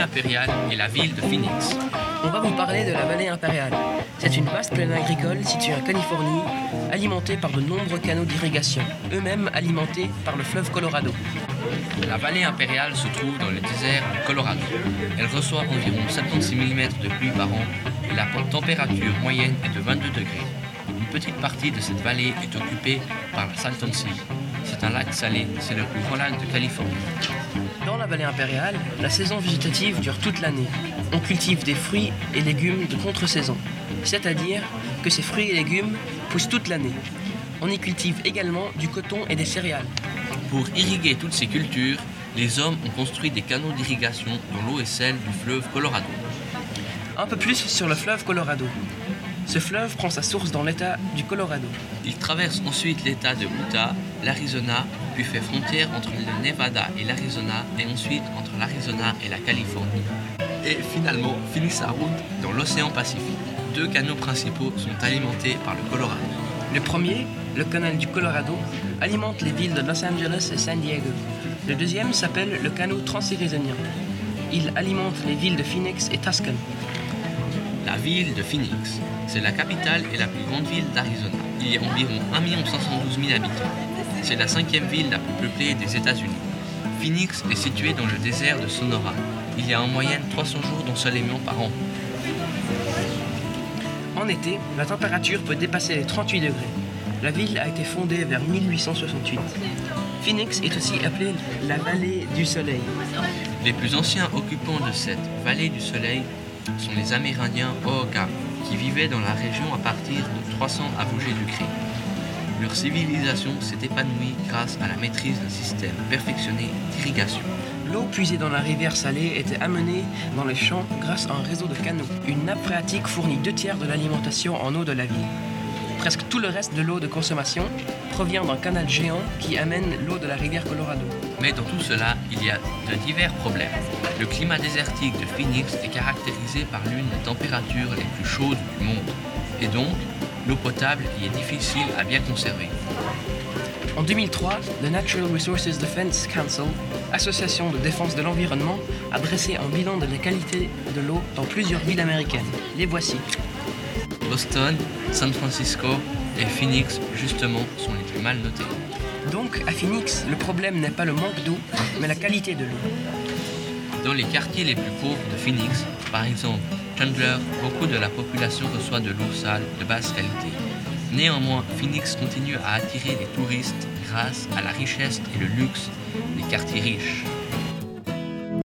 impériale et la ville de Phoenix. On va vous parler de la vallée impériale. C'est une vaste plaine agricole située en Californie, alimentée par de nombreux canaux d'irrigation, eux-mêmes alimentés par le fleuve Colorado. La vallée impériale se trouve dans le désert du Colorado. Elle reçoit environ 76 mm de pluie par an et la température moyenne est de 22 degrés. Une petite partie de cette vallée est occupée par la Salton Sea. C'est un lac salé, c'est le plus grand lac de Californie. Dans la vallée impériale, la saison végétative dure toute l'année. On cultive des fruits et légumes de contre-saison, c'est-à-dire que ces fruits et légumes poussent toute l'année. On y cultive également du coton et des céréales. Pour irriguer toutes ces cultures, les hommes ont construit des canaux d'irrigation dont l'eau est celle du fleuve Colorado. Un peu plus sur le fleuve Colorado. Ce fleuve prend sa source dans l'État du Colorado. Il traverse ensuite l'État de Utah, l'Arizona, puis fait frontière entre le Nevada et l'Arizona, et ensuite entre l'Arizona et la Californie. Et finalement finit sa route dans l'océan Pacifique. Deux canaux principaux sont alimentés par le Colorado. Le premier, le canal du Colorado, alimente les villes de Los Angeles et San Diego. Le deuxième s'appelle le canal transarizonien. Il alimente les villes de Phoenix et Tuscan. La ville de Phoenix, c'est la capitale et la plus grande ville d'Arizona. Il y a environ 1 512 000 habitants. C'est la cinquième ville la plus peuplée des États-Unis. Phoenix est située dans le désert de Sonora. Il y a en moyenne 300 jours d'ensoleillement par an. En été, la température peut dépasser les 38 degrés. La ville a été fondée vers 1868. Phoenix est aussi appelée la vallée du soleil. Les plus anciens occupants de cette vallée du soleil sont les Amérindiens Oga, qui vivaient dans la région à partir de 300 avant Jésus-Christ. Leur civilisation s'est épanouie grâce à la maîtrise d'un système perfectionné d'irrigation. L'eau puisée dans la rivière salée était amenée dans les champs grâce à un réseau de canaux. Une nappe phréatique fournit deux tiers de l'alimentation en eau de la ville. Presque tout le reste de l'eau de consommation provient d'un canal géant qui amène l'eau de la rivière Colorado. Mais dans tout cela, il y a de divers problèmes. Le climat désertique de Phoenix est caractérisé par l'une des températures les plus chaudes du monde. Et donc, l'eau potable y est difficile à bien conserver. En 2003, le Natural Resources Defense Council, association de défense de l'environnement, a dressé un bilan de la qualité de l'eau dans plusieurs villes américaines. Les voici. Boston, San Francisco et Phoenix, justement, sont les plus mal notés. Donc, à Phoenix, le problème n'est pas le manque d'eau, mais la qualité de l'eau. Dans les quartiers les plus pauvres de Phoenix, par exemple Chandler, beaucoup de la population reçoit de l'eau sale de basse qualité. Néanmoins, Phoenix continue à attirer les touristes grâce à la richesse et le luxe des quartiers riches.